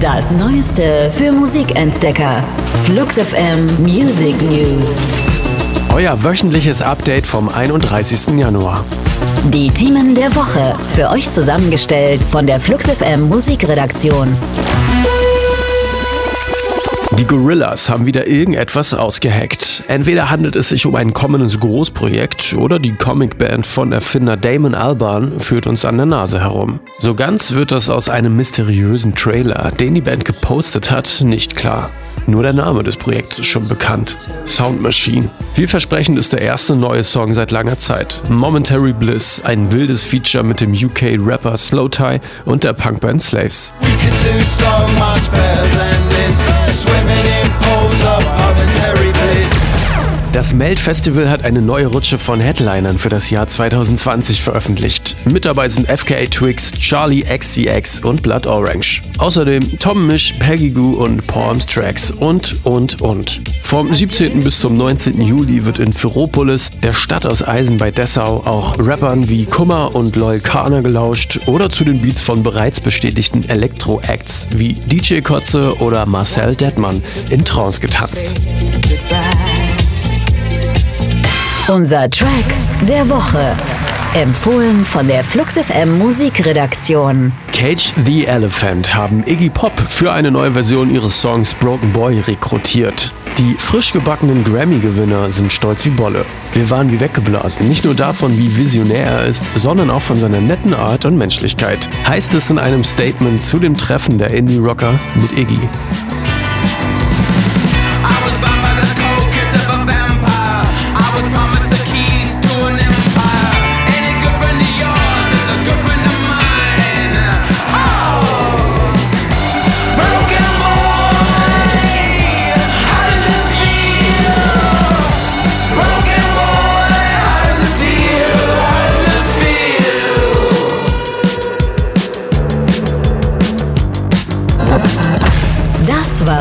Das Neueste für Musikentdecker. Flux FM Music News. Euer wöchentliches Update vom 31. Januar. Die Themen der Woche. Für euch zusammengestellt von der Flux FM Musikredaktion. Die Gorillas haben wieder irgendetwas ausgehackt. Entweder handelt es sich um ein kommendes Großprojekt oder die Comicband von Erfinder Damon Albarn führt uns an der Nase herum. So ganz wird das aus einem mysteriösen Trailer, den die Band gepostet hat, nicht klar. Nur der Name des Projekts ist schon bekannt. Sound Machine. Vielversprechend ist der erste neue Song seit langer Zeit. Momentary Bliss, ein wildes Feature mit dem UK-Rapper Slow Tie und der Punkband Slaves. Das Melt-Festival hat eine neue Rutsche von Headlinern für das Jahr 2020 veröffentlicht. Mit dabei sind FKA Twix, Charlie XCX und Blood Orange. Außerdem Tom Misch, Peggy Goo und Palms Tracks und, und, und. Vom 17. bis zum 19. Juli wird in Ferropolis, der Stadt aus Eisen bei Dessau, auch Rappern wie Kummer und Loyal Kana gelauscht oder zu den Beats von bereits bestätigten Elektro-Acts wie DJ Kotze oder Marcel Detmann in Trance getanzt. Unser Track der Woche. Empfohlen von der Flux FM Musikredaktion. Cage the Elephant haben Iggy Pop für eine neue Version ihres Songs Broken Boy rekrutiert. Die frisch gebackenen Grammy-Gewinner sind stolz wie Bolle. Wir waren wie weggeblasen, nicht nur davon, wie visionär er ist, sondern auch von seiner netten Art und Menschlichkeit, heißt es in einem Statement zu dem Treffen der Indie-Rocker mit Iggy.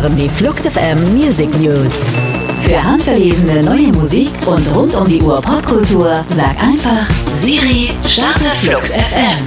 Waren die Flux FM Music News. Für handverlesene neue Musik und rund um die Uhr Popkultur sag einfach Siri, starte Flux FM.